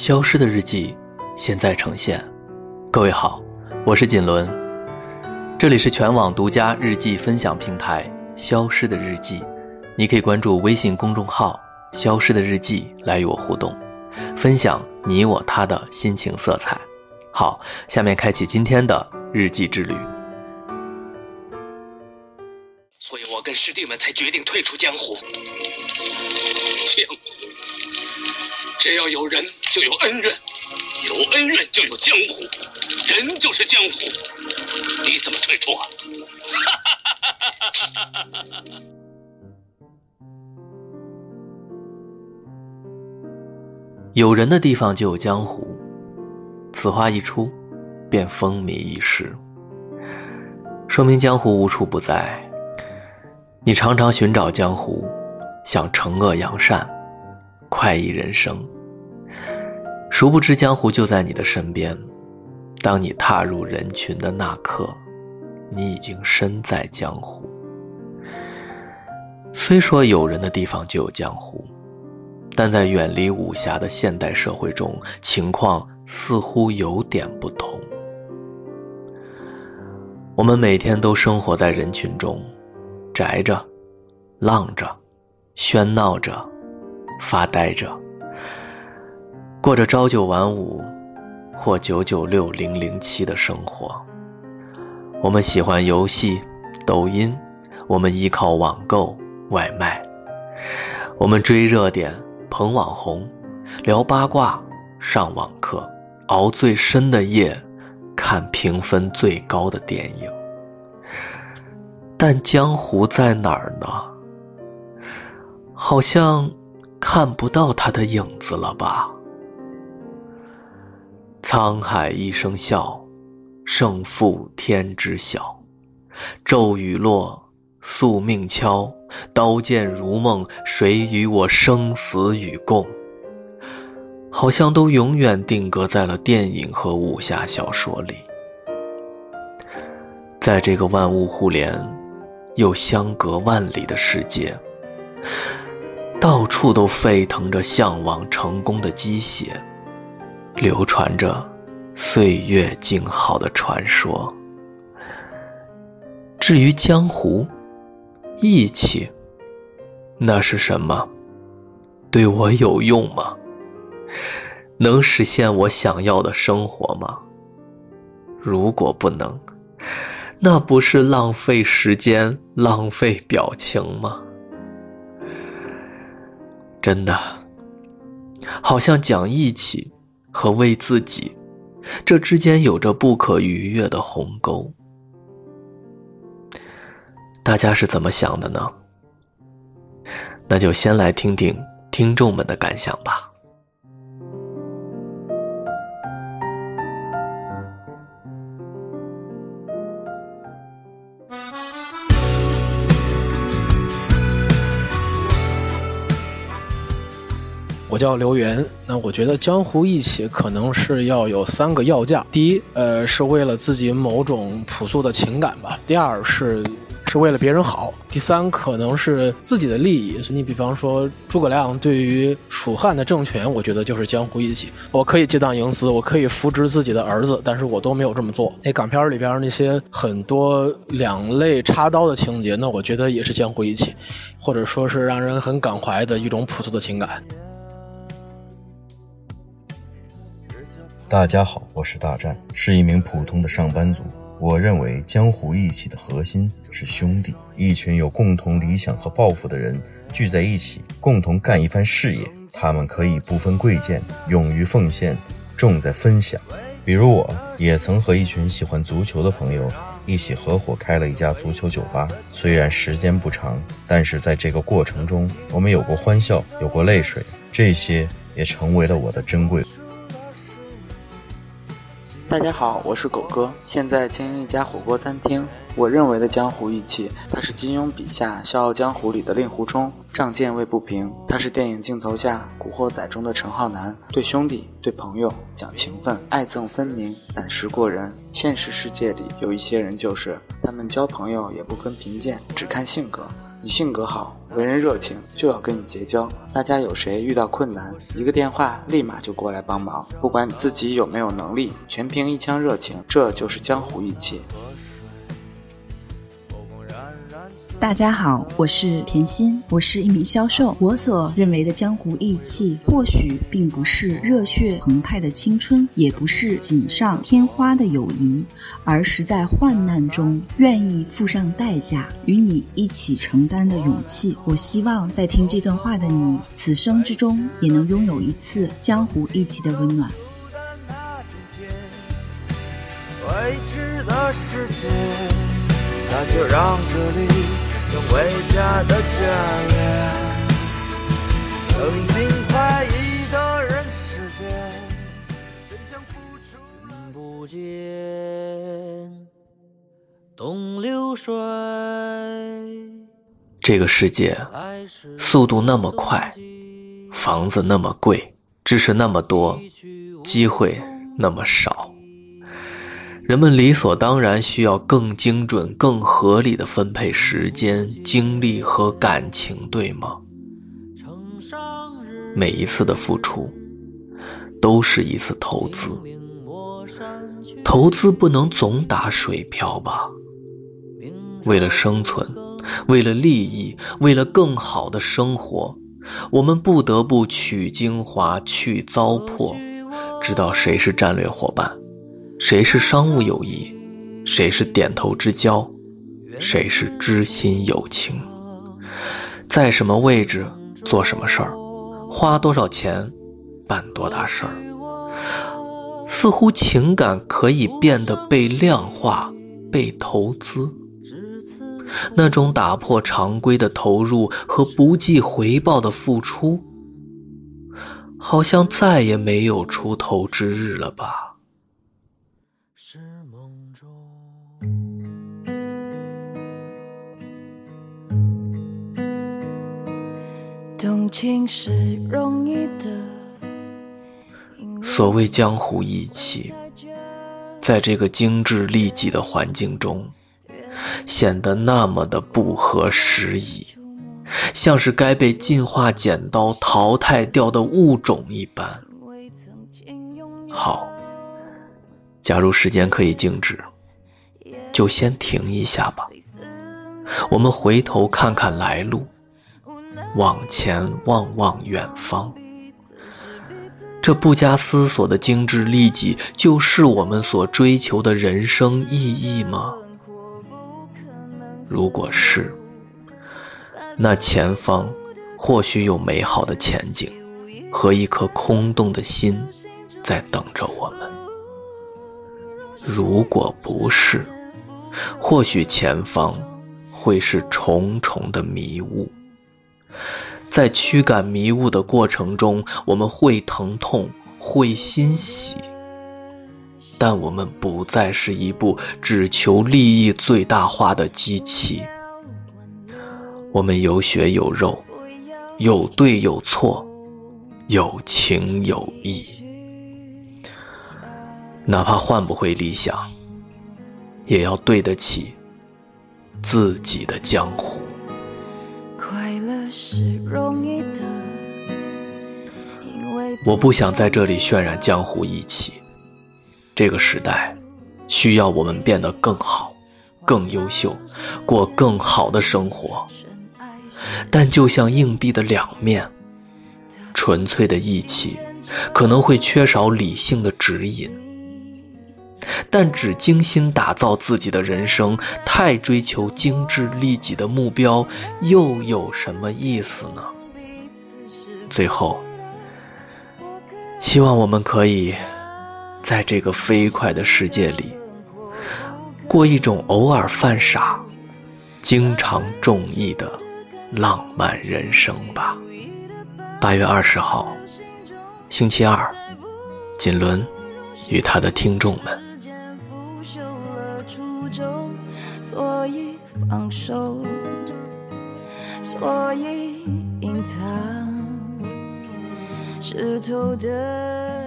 消失的日记，现在呈现。各位好，我是锦纶，这里是全网独家日记分享平台《消失的日记》，你可以关注微信公众号“消失的日记”来与我互动，分享你我他的心情色彩。好，下面开启今天的日记之旅。所以我跟师弟们才决定退出江湖。江湖，只要有人就有恩怨，有恩怨就有江湖，人就是江湖。你怎么退出啊？哈 有人的地方就有江湖，此话一出，便风靡一时，说明江湖无处不在。你常常寻找江湖，想惩恶扬善，快意人生。殊不知江湖就在你的身边。当你踏入人群的那刻，你已经身在江湖。虽说有人的地方就有江湖，但在远离武侠的现代社会中，情况似乎有点不同。我们每天都生活在人群中。宅着，浪着，喧闹着，发呆着，过着朝九晚五或九九六零零七的生活。我们喜欢游戏、抖音，我们依靠网购、外卖，我们追热点、捧网红，聊八卦、上网课，熬最深的夜，看评分最高的电影。但江湖在哪儿呢？好像看不到他的影子了吧？沧海一声笑，胜负天知晓。骤雨落，宿命敲，刀剑如梦，谁与我生死与共？好像都永远定格在了电影和武侠小说里，在这个万物互联。又相隔万里的世界，到处都沸腾着向往成功的鸡血，流传着岁月静好的传说。至于江湖义气，那是什么？对我有用吗？能实现我想要的生活吗？如果不能，那不是浪费时间、浪费表情吗？真的，好像讲义气和为自己，这之间有着不可逾越的鸿沟。大家是怎么想的呢？那就先来听听听众们的感想吧。我叫刘源，那我觉得江湖义气可能是要有三个要价：第一，呃，是为了自己某种朴素的情感吧；第二，是是为了别人好；第三，可能是自己的利益。你比方说诸葛亮对于蜀汉的政权，我觉得就是江湖义气。我可以结党营私，我可以扶植自己的儿子，但是我都没有这么做。那港片里边那些很多两肋插刀的情节，那我觉得也是江湖义气，或者说是让人很感怀的一种朴素的情感。大家好，我是大战，是一名普通的上班族。我认为江湖义气的核心是兄弟，一群有共同理想和抱负的人聚在一起，共同干一番事业。他们可以不分贵贱，勇于奉献，重在分享。比如，我也曾和一群喜欢足球的朋友一起合伙开了一家足球酒吧。虽然时间不长，但是在这个过程中，我们有过欢笑，有过泪水，这些也成为了我的珍贵。大家好，我是狗哥，现在经营一家火锅餐厅。我认为的江湖义气，他是金庸笔下《笑傲江湖》里的令狐冲，仗剑为不平；他是电影镜头下《古惑仔》中的陈浩南，对兄弟、对朋友讲情分，爱憎分明，胆识过人。现实世界里有一些人就是，他们交朋友也不分贫贱，只看性格。你性格好，为人热情，就要跟你结交。大家有谁遇到困难，一个电话立马就过来帮忙。不管你自己有没有能力，全凭一腔热情，这就是江湖义气。大家好，我是甜心，我是一名销售。我所认为的江湖义气，或许并不是热血澎湃的青春，也不是锦上添花的友谊，而是在患难中愿意付上代价，与你一起承担的勇气。我希望在听这段话的你，此生之中也能拥有一次江湖义气的温暖。未知的世界，那就让这里。成为家的家园，曾经快意的人世间，真相付出了。不见东流水。这个世界，速度那么快，房子那么贵，知识那么多，机会那么少。人们理所当然需要更精准、更合理的分配时间、精力和感情，对吗？每一次的付出，都是一次投资。投资不能总打水漂吧？为了生存，为了利益，为了更好的生活，我们不得不取精华、去糟粕，知道谁是战略伙伴。谁是商务友谊，谁是点头之交，谁是知心友情？在什么位置做什么事儿，花多少钱办多大事儿？似乎情感可以变得被量化、被投资。那种打破常规的投入和不计回报的付出，好像再也没有出头之日了吧？动情是容易的。所谓江湖义气，在这个精致利己的环境中，显得那么的不合时宜，像是该被进化剪刀淘汰掉的物种一般。好，假如时间可以静止，就先停一下吧。我们回头看看来路。往前望望远方，这不加思索的精致利己，就是我们所追求的人生意义吗？如果是，那前方或许有美好的前景和一颗空洞的心在等着我们；如果不是，或许前方会是重重的迷雾。在驱赶迷雾的过程中，我们会疼痛，会欣喜，但我们不再是一部只求利益最大化的机器。我们有血有肉，有对有错，有情有义。哪怕换不回理想，也要对得起自己的江湖。是容易的，我不想在这里渲染江湖义气。这个时代需要我们变得更好、更优秀，过更好的生活。但就像硬币的两面，纯粹的义气可能会缺少理性的指引。但只精心打造自己的人生，太追求精致利己的目标，又有什么意思呢？最后，希望我们可以在这个飞快的世界里，过一种偶尔犯傻、经常中意的浪漫人生吧。八月二十号，星期二，锦纶与他的听众们。所以放手，所以隐藏，湿透的。